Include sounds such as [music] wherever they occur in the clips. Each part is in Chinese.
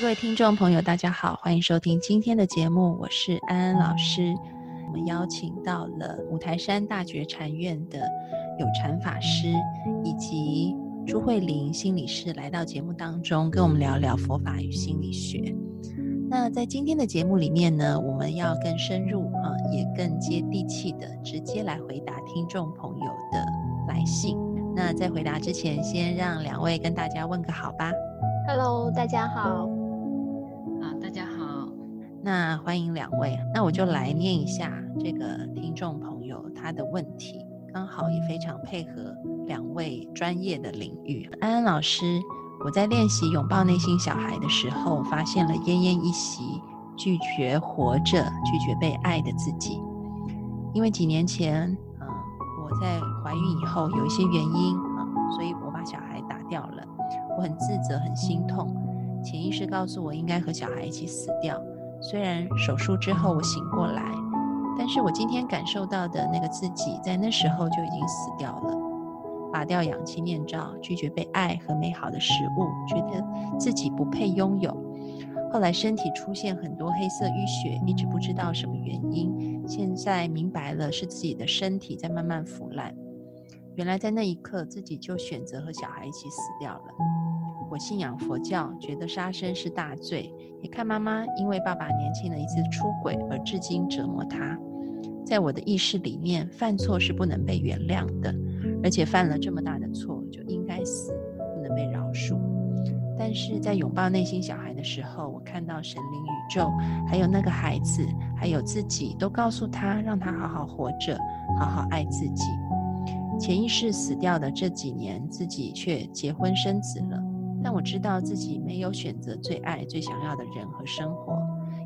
各位听众朋友，大家好，欢迎收听今天的节目，我是安安老师。我们邀请到了五台山大觉禅院的有禅法师以及朱慧玲心理师来到节目当中，跟我们聊聊佛法与心理学。那在今天的节目里面呢，我们要更深入啊，也更接地气的，直接来回答听众朋友的来信。那在回答之前，先让两位跟大家问个好吧。Hello，大家好。大家好那欢迎两位，那我就来念一下这个听众朋友他的问题，刚好也非常配合两位专业的领域。安安老师，我在练习拥抱内心小孩的时候，发现了奄奄一息、拒绝活着、拒绝被爱的自己。因为几年前，嗯，我在怀孕以后有一些原因啊，所以我把小孩打掉了。我很自责，很心痛，潜意识告诉我应该和小孩一起死掉。虽然手术之后我醒过来，但是我今天感受到的那个自己，在那时候就已经死掉了。拔掉氧气面罩，拒绝被爱和美好的食物，觉得自己不配拥有。后来身体出现很多黑色淤血，一直不知道什么原因。现在明白了，是自己的身体在慢慢腐烂。原来在那一刻，自己就选择和小孩一起死掉了。我信仰佛教，觉得杀生是大罪。也看妈妈因为爸爸年轻的一次出轨而至今折磨他。在我的意识里面，犯错是不能被原谅的，而且犯了这么大的错就应该死，不能被饶恕。但是在拥抱内心小孩的时候，我看到神灵、宇宙，还有那个孩子，还有自己，都告诉他，让他好好活着，好好爱自己。潜意识死掉的这几年，自己却结婚生子了。但我知道自己没有选择最爱、最想要的人和生活，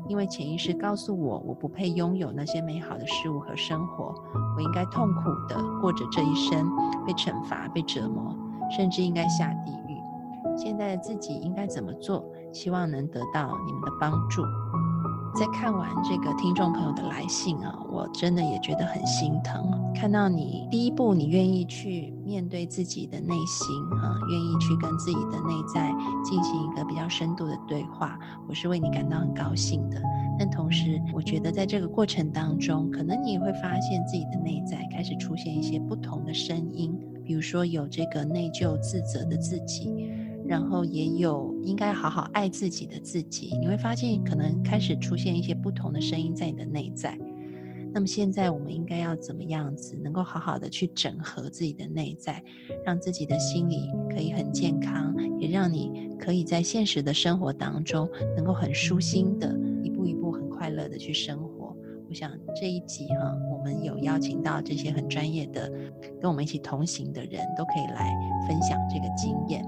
因为潜意识告诉我，我不配拥有那些美好的事物和生活，我应该痛苦的过着这一生，被惩罚、被折磨，甚至应该下地狱。现在的自己应该怎么做？希望能得到你们的帮助。在看完这个听众朋友的来信啊，我真的也觉得很心疼。看到你第一步，你愿意去面对自己的内心啊，愿意去跟自己的内在进行一个比较深度的对话，我是为你感到很高兴的。但同时，我觉得在这个过程当中，可能你也会发现自己的内在开始出现一些不同的声音，比如说有这个内疚、自责的自己。然后也有应该好好爱自己的自己，你会发现可能开始出现一些不同的声音在你的内在。那么现在我们应该要怎么样子，能够好好的去整合自己的内在，让自己的心理可以很健康，也让你可以在现实的生活当中能够很舒心的一步一步很快乐的去生活。我想这一集哈，我们有邀请到这些很专业的跟我们一起同行的人都可以来分享这个经验。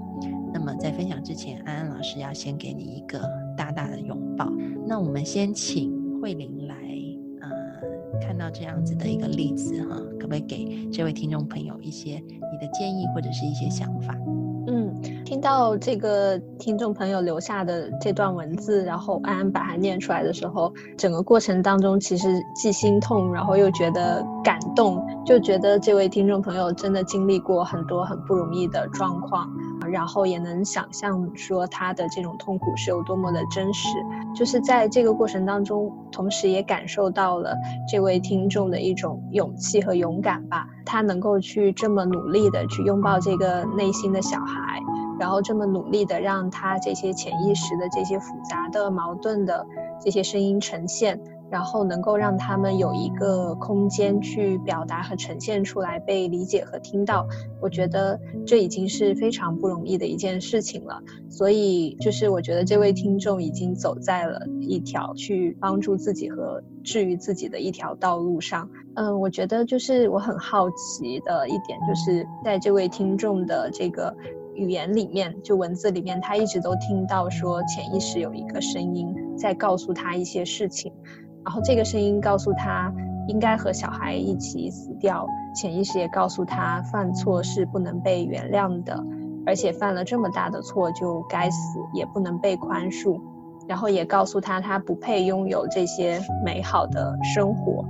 那么在分享之前，安安老师要先给你一个大大的拥抱。那我们先请慧玲来，呃，看到这样子的一个例子哈，可不可以给这位听众朋友一些你的建议或者是一些想法？嗯，听到这个听众朋友留下的这段文字，然后安安把它念出来的时候，整个过程当中其实既心痛，然后又觉得感动，就觉得这位听众朋友真的经历过很多很不容易的状况。然后也能想象说他的这种痛苦是有多么的真实，就是在这个过程当中，同时也感受到了这位听众的一种勇气和勇敢吧。他能够去这么努力的去拥抱这个内心的小孩，然后这么努力的让他这些潜意识的这些复杂的矛盾的这些声音呈现。然后能够让他们有一个空间去表达和呈现出来，被理解和听到，我觉得这已经是非常不容易的一件事情了。所以，就是我觉得这位听众已经走在了一条去帮助自己和治愈自己的一条道路上。嗯，我觉得就是我很好奇的一点，就是在这位听众的这个。语言里面，就文字里面，他一直都听到说潜意识有一个声音在告诉他一些事情，然后这个声音告诉他应该和小孩一起死掉，潜意识也告诉他犯错是不能被原谅的，而且犯了这么大的错就该死，也不能被宽恕，然后也告诉他他不配拥有这些美好的生活。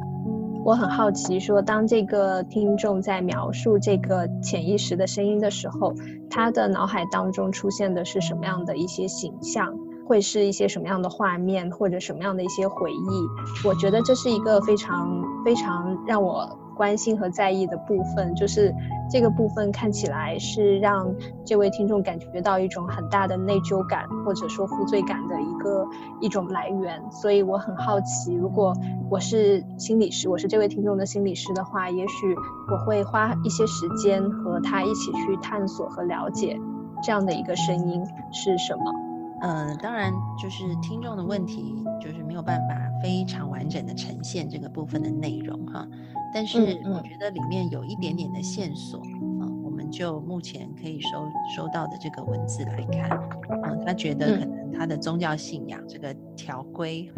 我很好奇，说当这个听众在描述这个潜意识的声音的时候，他的脑海当中出现的是什么样的一些形象，会是一些什么样的画面，或者什么样的一些回忆？我觉得这是一个非常非常让我。关心和在意的部分，就是这个部分看起来是让这位听众感觉到一种很大的内疚感，或者说负罪感的一个一种来源。所以我很好奇，如果我是心理师，我是这位听众的心理师的话，也许我会花一些时间和他一起去探索和了解这样的一个声音是什么。嗯，当然，就是听众的问题，就是没有办法非常完整的呈现这个部分的内容哈。但是我觉得里面有一点点的线索啊，我们就目前可以收收到的这个文字来看，嗯，他觉得可能他的宗教信仰这个条规，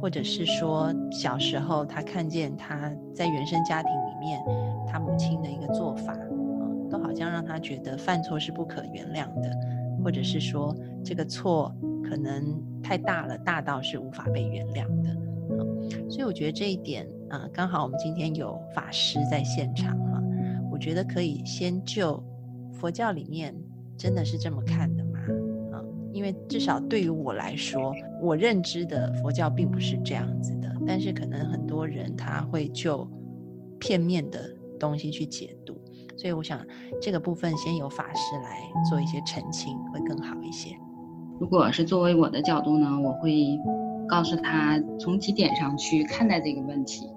或者是说小时候他看见他在原生家庭里面他母亲的一个做法，啊，都好像让他觉得犯错是不可原谅的，或者是说这个错可能太大了，大到是无法被原谅的，所以我觉得这一点。啊，刚好我们今天有法师在现场哈，我觉得可以先就佛教里面真的是这么看的吗？啊，因为至少对于我来说，我认知的佛教并不是这样子的，但是可能很多人他会就片面的东西去解读，所以我想这个部分先由法师来做一些澄清会更好一些。如果是作为我的角度呢，我会告诉他从几点上去看待这个问题。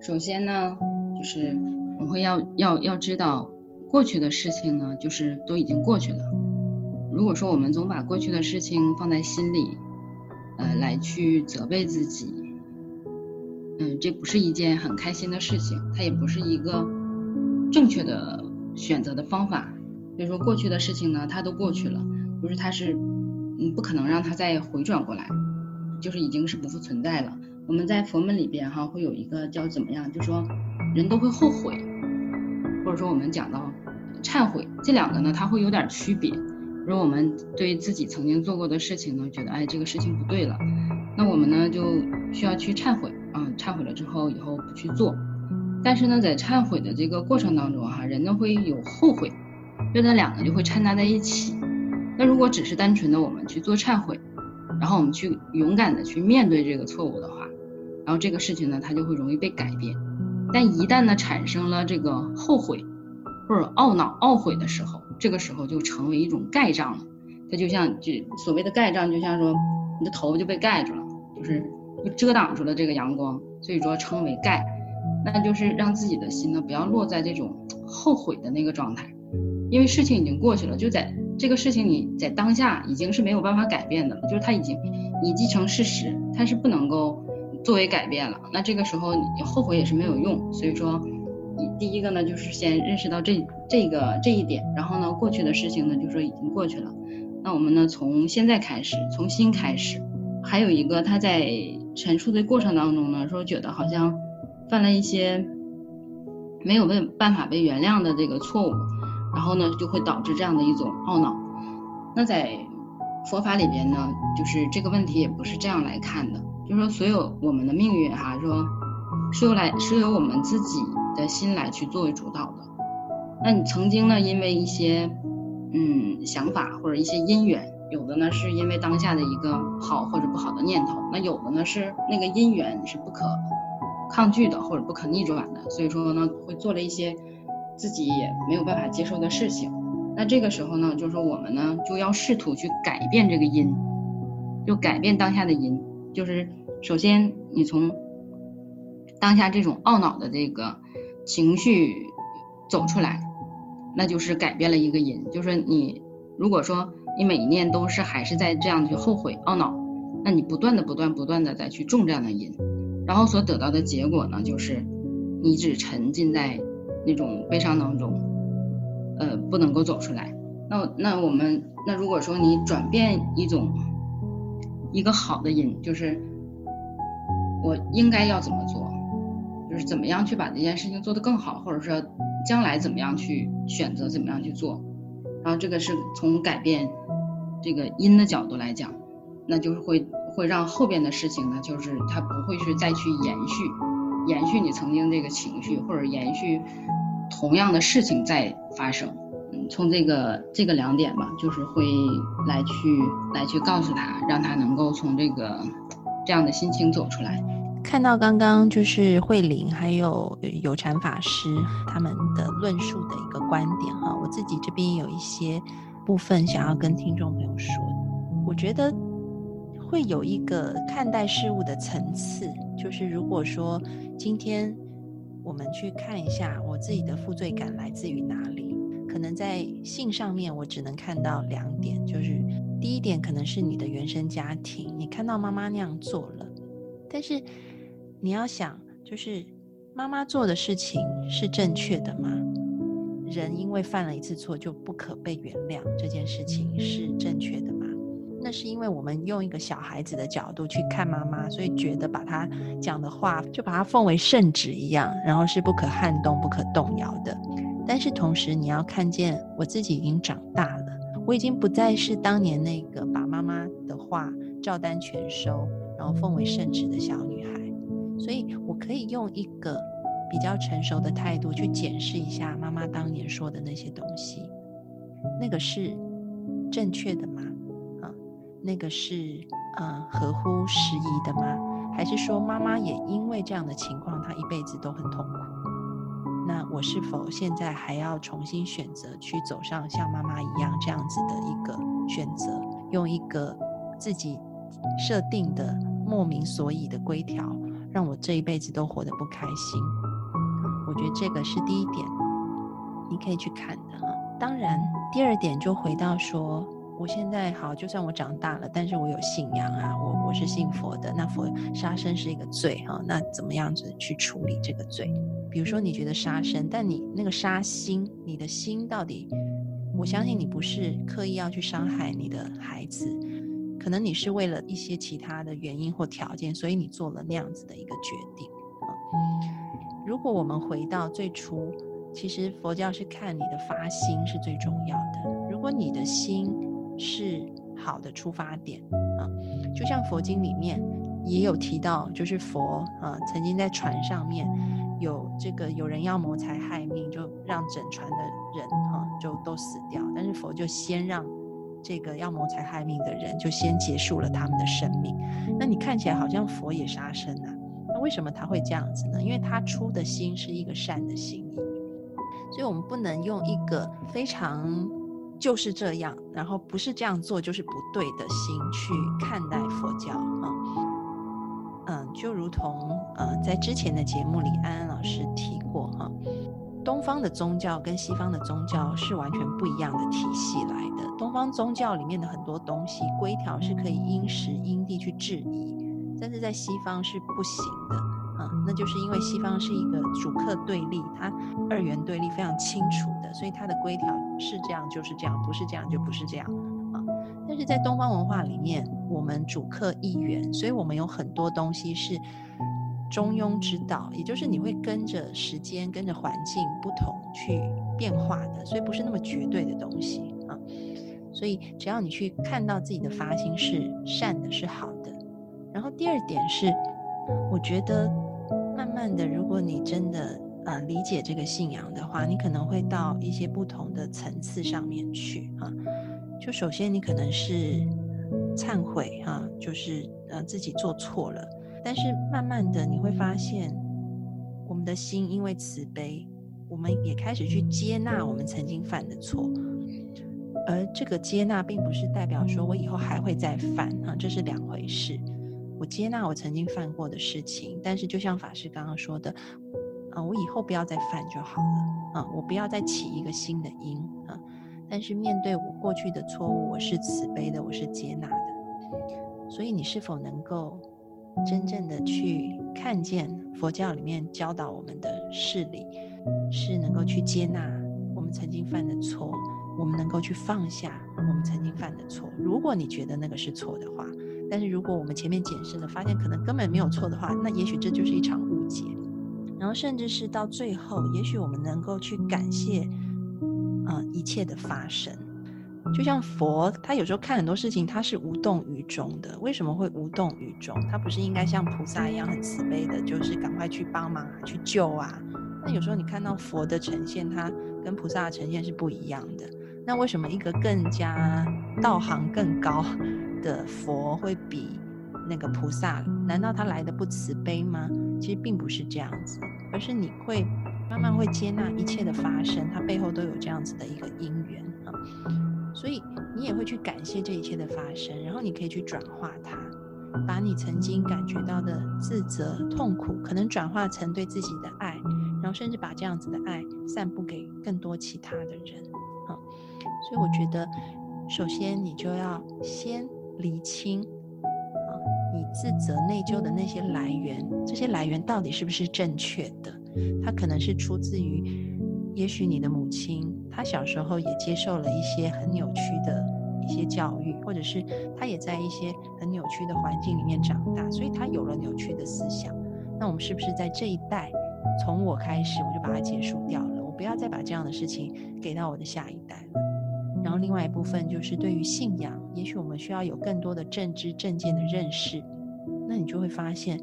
首先呢，就是我会要要要知道，过去的事情呢，就是都已经过去了。如果说我们总把过去的事情放在心里，呃，来去责备自己，嗯，这不是一件很开心的事情，它也不是一个正确的选择的方法。所以说，过去的事情呢，它都过去了，就是它是，嗯，不可能让它再回转过来，就是已经是不复存在了。我们在佛门里边哈会有一个叫怎么样，就说人都会后悔，或者说我们讲到忏悔，这两个呢它会有点区别。如果我们对自己曾经做过的事情呢，觉得哎这个事情不对了，那我们呢就需要去忏悔啊，忏悔了之后以后不去做。但是呢在忏悔的这个过程当中哈，人呢会有后悔，所以那两个就会掺杂在一起。那如果只是单纯的我们去做忏悔，然后我们去勇敢的去面对这个错误的话，然后这个事情呢，它就会容易被改变，但一旦呢产生了这个后悔或者懊恼、懊悔的时候，这个时候就成为一种盖障了。它就像就所谓的盖障，就像说你的头就被盖住了，就是就遮挡住了这个阳光，所以说称为盖。那就是让自己的心呢不要落在这种后悔的那个状态，因为事情已经过去了，就在这个事情你在当下已经是没有办法改变的了，就是它已经已既成事实，它是不能够。作为改变了，那这个时候你后悔也是没有用。所以说，你第一个呢，就是先认识到这这个这一点，然后呢，过去的事情呢，就说已经过去了。那我们呢，从现在开始，从新开始。还有一个他在陈述的过程当中呢，说觉得好像犯了一些没有被办法被原谅的这个错误，然后呢，就会导致这样的一种懊恼。那在佛法里边呢，就是这个问题也不是这样来看的。就是说所有我们的命运哈，说是由来是由我们自己的心来去作为主导的。那你曾经呢，因为一些嗯想法或者一些因缘，有的呢是因为当下的一个好或者不好的念头，那有的呢是那个因缘是不可抗拒的或者不可逆转的，所以说呢会做了一些自己也没有办法接受的事情。那这个时候呢，就是说我们呢就要试图去改变这个因，就改变当下的因。就是首先，你从当下这种懊恼的这个情绪走出来，那就是改变了一个因。就是你如果说你每一念都是还是在这样去后悔懊恼，那你不断的不断不断的再去种这样的因，然后所得到的结果呢，就是你只沉浸在那种悲伤当中，呃，不能够走出来。那那我们那如果说你转变一种一个好的因，就是我应该要怎么做，就是怎么样去把这件事情做得更好，或者说将来怎么样去选择怎么样去做，然后这个是从改变这个因的角度来讲，那就是会会让后边的事情呢，就是它不会去再去延续延续你曾经这个情绪，或者延续同样的事情再发生。嗯从这个这个两点吧，就是会来去来去告诉他，让他能够从这个这样的心情走出来。看到刚刚就是慧玲还有有禅法师他们的论述的一个观点哈，我自己这边有一些部分想要跟听众朋友说。我觉得会有一个看待事物的层次，就是如果说今天我们去看一下我自己的负罪感来自于哪里。可能在性上面，我只能看到两点，就是第一点可能是你的原生家庭，你看到妈妈那样做了，但是你要想，就是妈妈做的事情是正确的吗？人因为犯了一次错就不可被原谅，这件事情是正确的那是因为我们用一个小孩子的角度去看妈妈，所以觉得把他讲的话就把它奉为圣旨一样，然后是不可撼动、不可动摇的。但是同时，你要看见我自己已经长大了，我已经不再是当年那个把妈妈的话照单全收，然后奉为圣旨的小女孩。所以我可以用一个比较成熟的态度去检视一下妈妈当年说的那些东西，那个是正确的吗？那个是啊合乎时宜的吗？还是说妈妈也因为这样的情况，她一辈子都很痛苦？那我是否现在还要重新选择去走上像妈妈一样这样子的一个选择，用一个自己设定的莫名所以的规条，让我这一辈子都活得不开心？我觉得这个是第一点，你可以去看的哈。当然，第二点就回到说。我现在好，就算我长大了，但是我有信仰啊，我我是信佛的。那佛杀生是一个罪哈，那怎么样子去处理这个罪？比如说你觉得杀生，但你那个杀心，你的心到底？我相信你不是刻意要去伤害你的孩子，可能你是为了一些其他的原因或条件，所以你做了那样子的一个决定啊。如果我们回到最初，其实佛教是看你的发心是最重要的。如果你的心，是好的出发点啊，就像佛经里面也有提到，就是佛啊曾经在船上面有这个有人要谋财害命，就让整船的人哈就都死掉，但是佛就先让这个要谋财害命的人就先结束了他们的生命。那你看起来好像佛也杀生啊，那为什么他会这样子呢？因为他出的心是一个善的心意，所以我们不能用一个非常。就是这样，然后不是这样做就是不对的心去看待佛教啊，嗯，就如同呃在之前的节目里安安老师提过哈，东方的宗教跟西方的宗教是完全不一样的体系来的。东方宗教里面的很多东西规条是可以因时因地去质疑，但是在西方是不行的。啊，那就是因为西方是一个主客对立，它二元对立非常清楚的，所以它的规条是这样就是这样，不是这样就不是这样啊。但是在东方文化里面，我们主客一元，所以我们有很多东西是中庸之道，也就是你会跟着时间、跟着环境不同去变化的，所以不是那么绝对的东西啊。所以只要你去看到自己的发心是善的，是好的。然后第二点是，我觉得。慢慢的，如果你真的呃理解这个信仰的话，你可能会到一些不同的层次上面去啊。就首先你可能是忏悔哈，就是呃自己做错了，但是慢慢的你会发现，我们的心因为慈悲，我们也开始去接纳我们曾经犯的错，而这个接纳并不是代表说我以后还会再犯啊，这是两回事。我接纳我曾经犯过的事情，但是就像法师刚刚说的，啊，我以后不要再犯就好了，啊，我不要再起一个新的因，啊，但是面对我过去的错误，我是慈悲的，我是接纳的。所以你是否能够真正的去看见佛教里面教导我们的事理，是能够去接纳我们曾经犯的错，我们能够去放下我们曾经犯的错。如果你觉得那个是错的话，但是如果我们前面检视了，发现可能根本没有错的话，那也许这就是一场误解。然后甚至是到最后，也许我们能够去感谢，嗯，一切的发生。就像佛，他有时候看很多事情，他是无动于衷的。为什么会无动于衷？他不是应该像菩萨一样很慈悲的，就是赶快去帮忙啊，去救啊？那有时候你看到佛的呈现，他跟菩萨的呈现是不一样的。那为什么一个更加道行更高的佛会比那个菩萨？难道他来的不慈悲吗？其实并不是这样子，而是你会慢慢会接纳一切的发生，它背后都有这样子的一个因缘啊。所以你也会去感谢这一切的发生，然后你可以去转化它，把你曾经感觉到的自责、痛苦，可能转化成对自己的爱，然后甚至把这样子的爱散布给更多其他的人啊。所以我觉得，首先你就要先厘清啊，你自责内疚的那些来源，这些来源到底是不是正确的？它可能是出自于。也许你的母亲，她小时候也接受了一些很扭曲的一些教育，或者是她也在一些很扭曲的环境里面长大，所以她有了扭曲的思想。那我们是不是在这一代，从我开始，我就把它结束掉了？我不要再把这样的事情给到我的下一代了。然后另外一部分就是对于信仰，也许我们需要有更多的正知正见的认识。那你就会发现，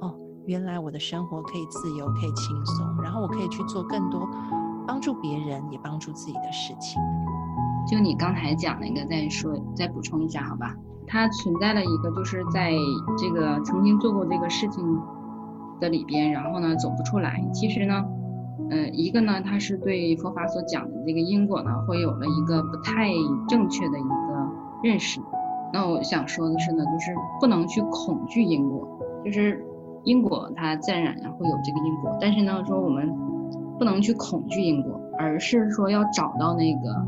哦，原来我的生活可以自由，可以轻松，然后我可以去做更多。帮助别人也帮助自己的事情，就你刚才讲那个，再说再补充一下，好吧？它存在了一个，就是在这个曾经做过这个事情的里边，然后呢走不出来。其实呢，呃，一个呢，它是对佛法所讲的这个因果呢，会有了一个不太正确的一个认识。那我想说的是呢，就是不能去恐惧因果，就是因果它自然而然会有这个因果，但是呢，说我们。不能去恐惧因果，而是说要找到那个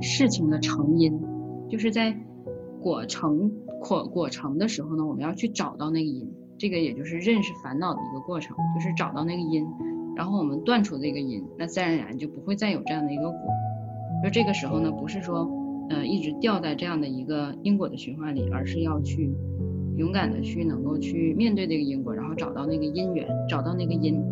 事情的成因，就是在果成果果成的时候呢，我们要去找到那个因，这个也就是认识烦恼的一个过程，就是找到那个因，然后我们断除这个因，那自然而然就不会再有这样的一个果。就这个时候呢，不是说呃一直掉在这样的一个因果的循环里，而是要去勇敢的去能够去面对这个因果，然后找到那个因缘，找到那个因。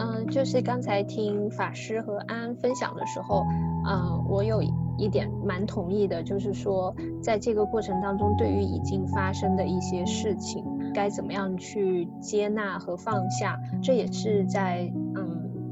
嗯，就是刚才听法师和安安分享的时候，嗯，我有一点蛮同意的，就是说，在这个过程当中，对于已经发生的一些事情，该怎么样去接纳和放下，这也是在，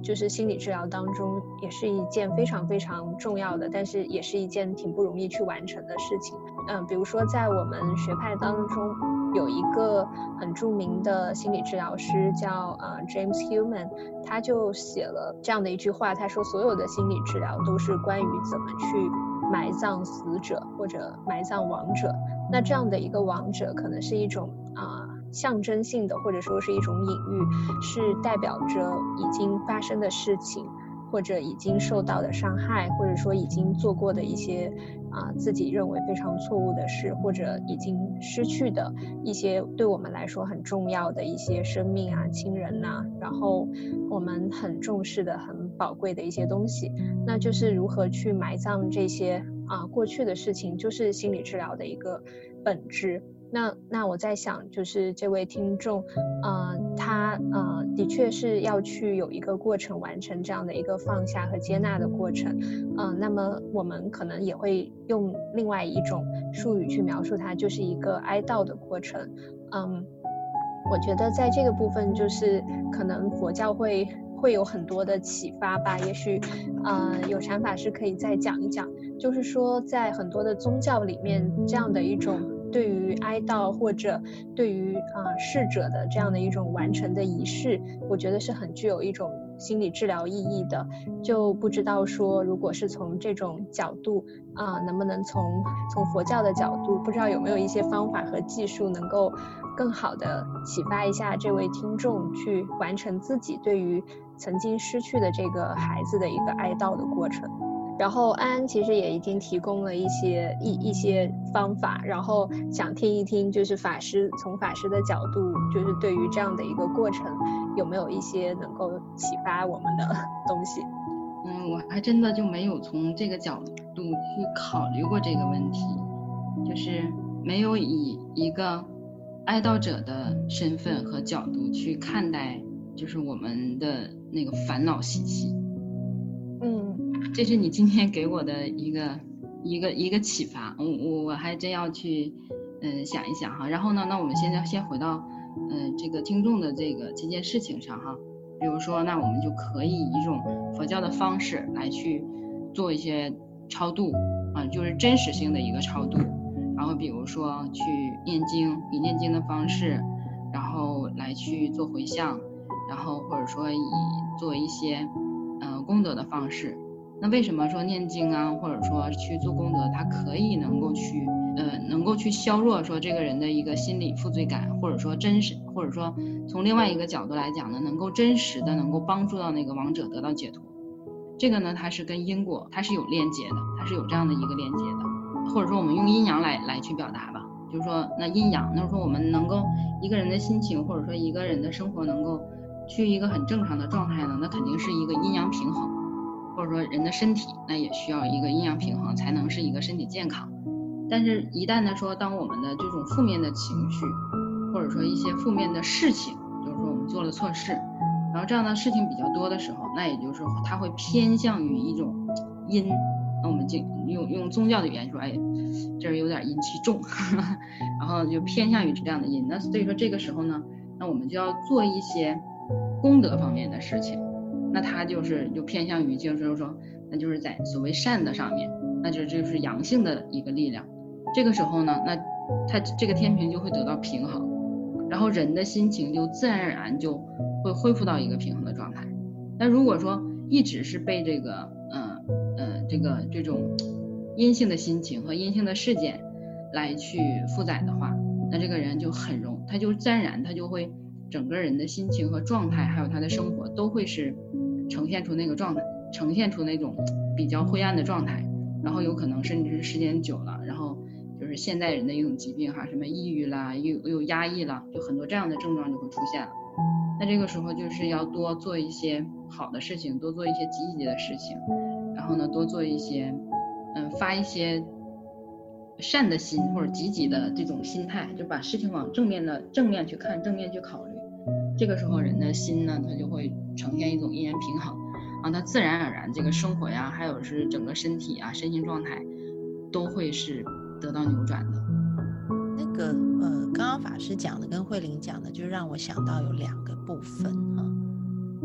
就是心理治疗当中，也是一件非常非常重要的，但是也是一件挺不容易去完成的事情。嗯，比如说在我们学派当中。有一个很著名的心理治疗师叫呃 James Human，他就写了这样的一句话，他说所有的心理治疗都是关于怎么去埋葬死者或者埋葬亡者。那这样的一个亡者可能是一种啊象征性的，或者说是一种隐喻，是代表着已经发生的事情。或者已经受到的伤害，或者说已经做过的一些啊自己认为非常错误的事，或者已经失去的一些对我们来说很重要的一些生命啊、亲人呐，然后我们很重视的、很宝贵的一些东西，那就是如何去埋葬这些啊过去的事情，就是心理治疗的一个本质。那那我在想，就是这位听众，呃，他呃的确是要去有一个过程完成这样的一个放下和接纳的过程，嗯，那么我们可能也会用另外一种术语去描述它，就是一个哀悼的过程，嗯，我觉得在这个部分，就是可能佛教会会有很多的启发吧，也许，嗯，有禅法师可以再讲一讲，就是说在很多的宗教里面，这样的一种。对于哀悼或者对于啊逝者的这样的一种完成的仪式，我觉得是很具有一种心理治疗意义的。就不知道说，如果是从这种角度啊，能不能从从佛教的角度，不知道有没有一些方法和技术能够更好的启发一下这位听众，去完成自己对于曾经失去的这个孩子的一个哀悼的过程。然后安安其实也已经提供了一些一一些方法，然后想听一听，就是法师从法师的角度，就是对于这样的一个过程，有没有一些能够启发我们的 [laughs] 东西？嗯，嗯，我还真的就没有从这个角度去考虑过这个问题，就是没有以一个哀悼者的身份和角度去看待，就是我们的那个烦恼习气。嗯，这是你今天给我的一个一个一个启发，我我我还真要去嗯想一想哈。然后呢，那我们现在先回到嗯这个听众的这个这件事情上哈。比如说，那我们就可以以一种佛教的方式来去做一些超度啊，就是真实性的一个超度。然后比如说去念经，以念经的方式，然后来去做回向，然后或者说以做一些嗯功德的方式。那为什么说念经啊，或者说去做功德，它可以能够去？呃，能够去削弱说这个人的一个心理负罪感，或者说真实，或者说从另外一个角度来讲呢，能够真实的能够帮助到那个亡者得到解脱。这个呢，它是跟因果它是有链接的，它是有这样的一个链接的，或者说我们用阴阳来来去表达吧，就是说那阴阳，那说我们能够一个人的心情，或者说一个人的生活能够去一个很正常的状态呢，那肯定是一个阴阳平衡，或者说人的身体那也需要一个阴阳平衡，才能是一个身体健康。但是，一旦呢说，当我们的这种负面的情绪，或者说一些负面的事情，就是说我们做了错事，然后这样的事情比较多的时候，那也就是说，它会偏向于一种阴。那我们就用用宗教的语言说，哎，这儿有点阴气重，[laughs] 然后就偏向于这样的阴。那所以说这个时候呢，那我们就要做一些功德方面的事情。那他就是就偏向于就是说，那就是在所谓善的上面，那就就是阳性的一个力量。这个时候呢，那他这个天平就会得到平衡，然后人的心情就自然而然就会恢复到一个平衡的状态。那如果说一直是被这个，嗯嗯，这个这种阴性的心情和阴性的事件来去负载的话，那这个人就很容，他就自然而然他就会整个人的心情和状态，还有他的生活都会是呈现出那个状态，呈现出那种比较灰暗的状态，然后有可能甚至是时间久了，然后。就是现代人的一种疾病哈，什么抑郁啦，又又压抑了，就很多这样的症状就会出现了。那这个时候就是要多做一些好的事情，多做一些积极的事情，然后呢，多做一些，嗯，发一些善的心或者积极的这种心态，就把事情往正面的正面去看，正面去考虑。这个时候人的心呢，他就会呈现一种阴阳平衡，啊，他自然而然这个生活呀，还有是整个身体啊，身心状态都会是。得到扭转的，那个呃，刚刚法师讲的跟慧玲讲的，就让我想到有两个部分哈，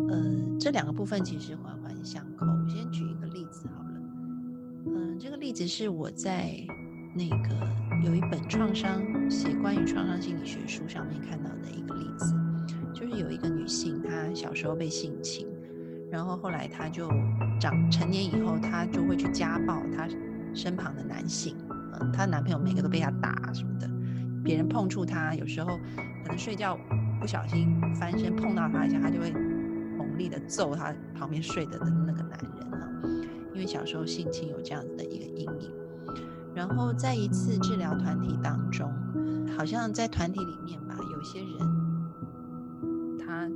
呃，这两个部分其实环环相扣。我先举一个例子好了，嗯，这个例子是我在那个有一本创伤写关于创伤心理学书上面看到的一个例子，是有一个女性，她小时候被性侵，然后后来她就长成年以后，她就会去家暴她身旁的男性。嗯她男朋友每个都被她打什么的，别人碰触她，有时候可能睡觉不小心翻身碰到她一下，她就会猛力的揍她旁边睡的的那个男人啊，因为小时候性侵有这样子的一个阴影。然后在一次治疗团体当中，好像在团体里面吧，有些人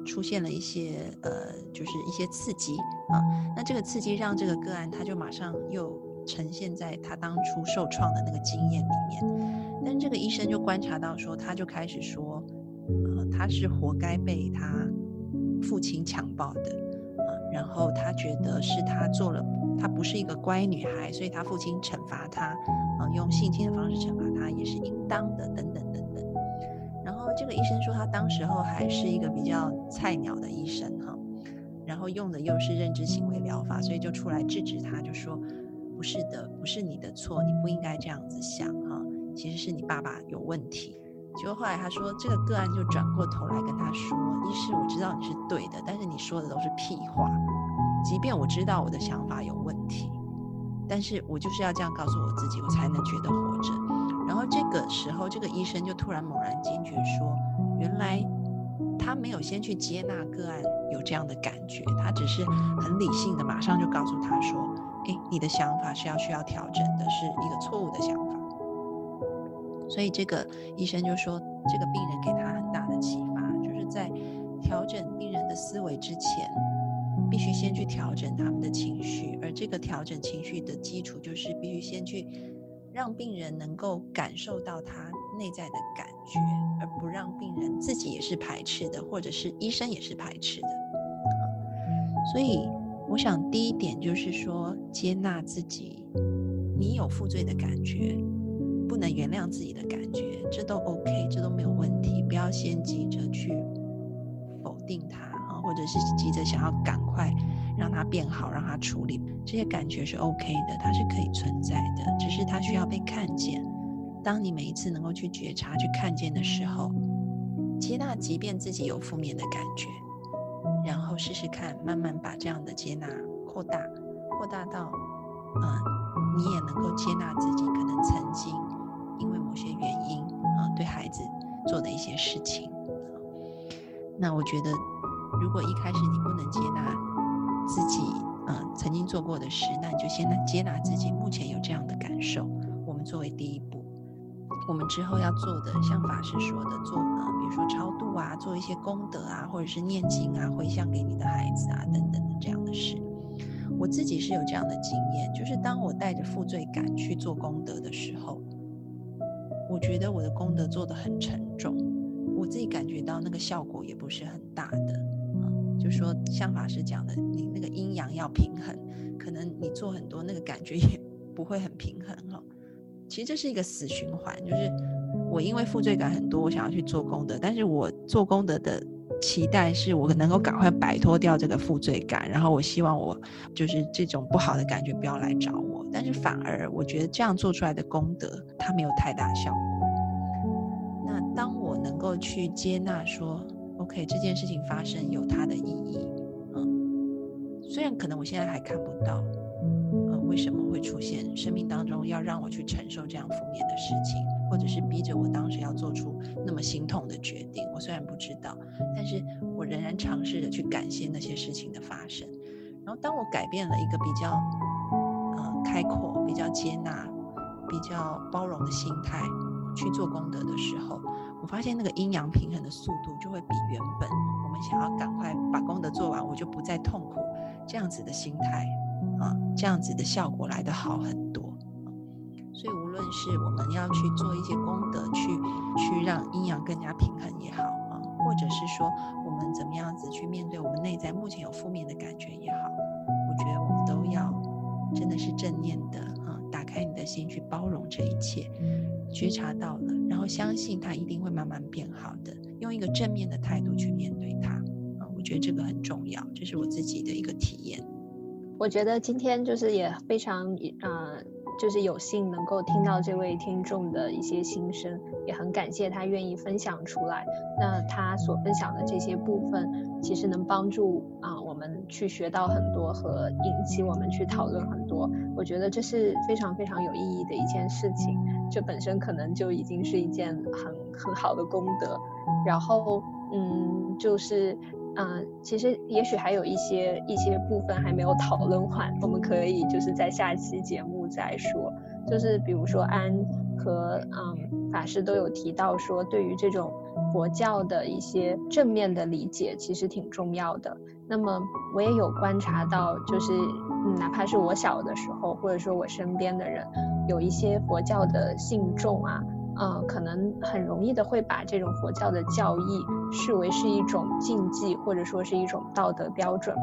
出现了一些呃，就是一些刺激啊，那这个刺激让这个个案他就马上又。呈现在他当初受创的那个经验里面，但这个医生就观察到说，他就开始说，呃，他是活该被他父亲强暴的，啊，然后他觉得是他做了，他不是一个乖女孩，所以他父亲惩罚他，啊，用性侵的方式惩罚他也是应当的，等等。这个医生说，他当时候还是一个比较菜鸟的医生哈，然后用的又是认知行为疗法，所以就出来制止他，就说。不是的，不是你的错，你不应该这样子想哈。其实是你爸爸有问题。结果后来他说，这个个案就转过头来跟他说：“医师，我知道你是对的，但是你说的都是屁话。即便我知道我的想法有问题，但是我就是要这样告诉我自己，我才能觉得活着。”然后这个时候，这个医生就突然猛然惊觉说：“原来他没有先去接纳个案有这样的感觉，他只是很理性的马上就告诉他说。”哎，你的想法是要需要调整的，是一个错误的想法。所以这个医生就说，这个病人给他很大的启发，就是在调整病人的思维之前，必须先去调整他们的情绪，而这个调整情绪的基础就是必须先去让病人能够感受到他内在的感觉，而不让病人自己也是排斥的，或者是医生也是排斥的。所以，我想第一点就是说，接纳自己，你有负罪的感觉，不能原谅自己的感觉，这都 OK，这都没有问题。不要先急着去否定它，或者是急着想要赶快让它变好，让它处理这些感觉是 OK 的，它是可以存在的，只是它需要被看见。当你每一次能够去觉察、去看见的时候，接纳，即便自己有负面的感觉。然后试试看，慢慢把这样的接纳扩大，扩大到，嗯，你也能够接纳自己可能曾经因为某些原因啊，对孩子做的一些事情。那我觉得，如果一开始你不能接纳自己，嗯，曾经做过的事，那你就先来接纳自己目前有这样的感受。我们作为第一步。我们之后要做的，像法师说的，做啊，比如说超度啊，做一些功德啊，或者是念经啊，回向给你的孩子啊，等等的这样的事。我自己是有这样的经验，就是当我带着负罪感去做功德的时候，我觉得我的功德做得很沉重，我自己感觉到那个效果也不是很大的。就说像法师讲的，你那个阴阳要平衡，可能你做很多那个感觉也不会很平衡哈。其实这是一个死循环，就是我因为负罪感很多，我想要去做功德，但是我做功德的期待是我能够赶快摆脱掉这个负罪感，然后我希望我就是这种不好的感觉不要来找我，但是反而我觉得这样做出来的功德它没有太大效果。那当我能够去接纳说，OK，这件事情发生有它的意义，嗯，虽然可能我现在还看不到。嗯为什么会出现生命当中要让我去承受这样负面的事情，或者是逼着我当时要做出那么心痛的决定？我虽然不知道，但是我仍然尝试着去感谢那些事情的发生。然后，当我改变了一个比较呃开阔、比较接纳、比较包容的心态去做功德的时候，我发现那个阴阳平衡的速度就会比原本我们想要赶快把功德做完，我就不再痛苦这样子的心态。啊，这样子的效果来得好很多。所以无论是我们要去做一些功德，去去让阴阳更加平衡也好啊，或者是说我们怎么样子去面对我们内在目前有负面的感觉也好，我觉得我们都要真的是正念的，开你的心去包容这一切，觉察到了，然后相信它一定会慢慢变好的，用一个正面的态度去面对它啊，我觉得这个很重要，这是我自己的一个体验。我觉得今天就是也非常，呃，就是有幸能够听到这位听众的一些心声，也很感谢他愿意分享出来。那他所分享的这些部分，其实能帮助啊我们去学到很多，和引起我们去讨论很多。我觉得这是非常非常有意义的一件事情，这本身可能就已经是一件很很好的功德。然后，嗯，就是。嗯，其实也许还有一些一些部分还没有讨论完，我们可以就是在下期节目再说。就是比如说安和嗯法师都有提到说，对于这种佛教的一些正面的理解，其实挺重要的。那么我也有观察到，就是嗯哪怕是我小的时候，或者说我身边的人，有一些佛教的信众啊。嗯，可能很容易的会把这种佛教的教义视为是一种禁忌，或者说是一种道德标准吧。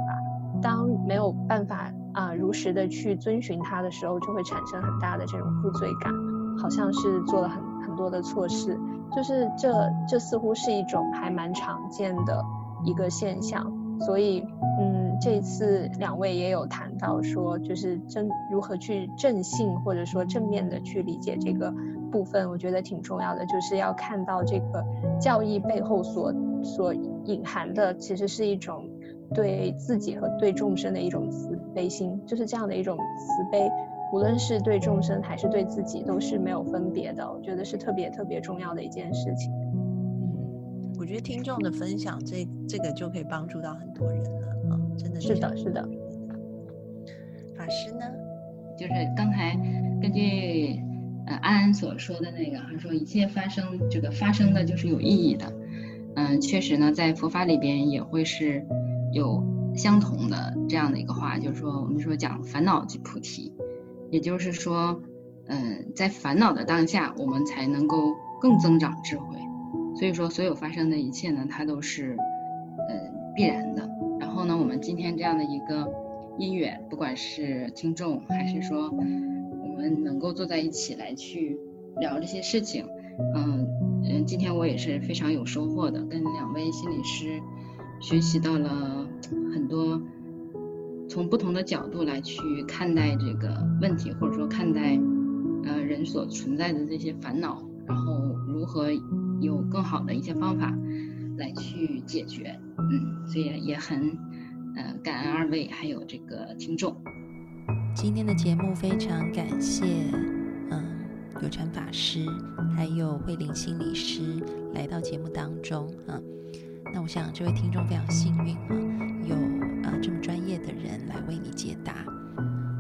当没有办法啊如实的去遵循它的时候，就会产生很大的这种负罪感，好像是做了很很多的错事。就是这这似乎是一种还蛮常见的一个现象。所以，嗯，这次两位也有谈到说，就是正如何去正信，或者说正面的去理解这个。部分我觉得挺重要的，就是要看到这个教义背后所所隐含的，其实是一种对自己和对众生的一种慈悲心，就是这样的一种慈悲，无论是对众生还是对自己，都是没有分别的。我觉得是特别特别重要的一件事情。嗯，我觉得听众的分享，这这个就可以帮助到很多人了啊，真的是的，是的。法师呢，就是刚才根据。呃，安安所说的那个，他说一切发生，这个发生的就是有意义的。嗯，确实呢，在佛法里边也会是有相同的这样的一个话，就是说我们说讲烦恼即菩提，也就是说，嗯，在烦恼的当下，我们才能够更增长智慧。所以说，所有发生的一切呢，它都是嗯必然的。然后呢，我们今天这样的一个因缘，不管是听众还是说我们能够坐在一起来去聊这些事情，嗯嗯，今天我也是非常有收获的，跟两位心理师学习到了很多，从不同的角度来去看待这个问题，或者说看待呃人所存在的这些烦恼，然后如何有更好的一些方法来去解决，嗯，所以也很呃感恩二位还有这个听众。今天的节目非常感谢，嗯，有禅法师还有慧玲心理师来到节目当中啊。那我想这位听众非常幸运啊，有啊这么专业的人来为你解答。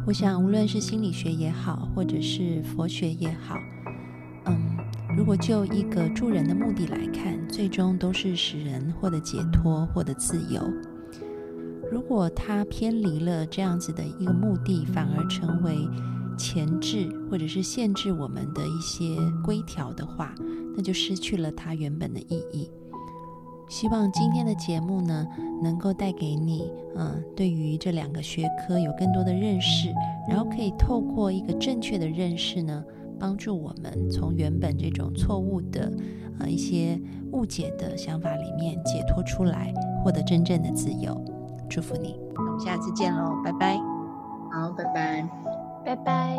我想无论是心理学也好，或者是佛学也好，嗯，如果就一个助人的目的来看，最终都是使人获得解脱，获得自由。如果他偏离了这样子的一个目的，反而成为钳制或者是限制我们的一些规条的话，那就失去了它原本的意义。希望今天的节目呢，能够带给你，嗯，对于这两个学科有更多的认识，然后可以透过一个正确的认识呢，帮助我们从原本这种错误的，呃，一些误解的想法里面解脱出来，获得真正的自由。祝福你，我们下次见喽，拜拜。好，拜拜，拜拜。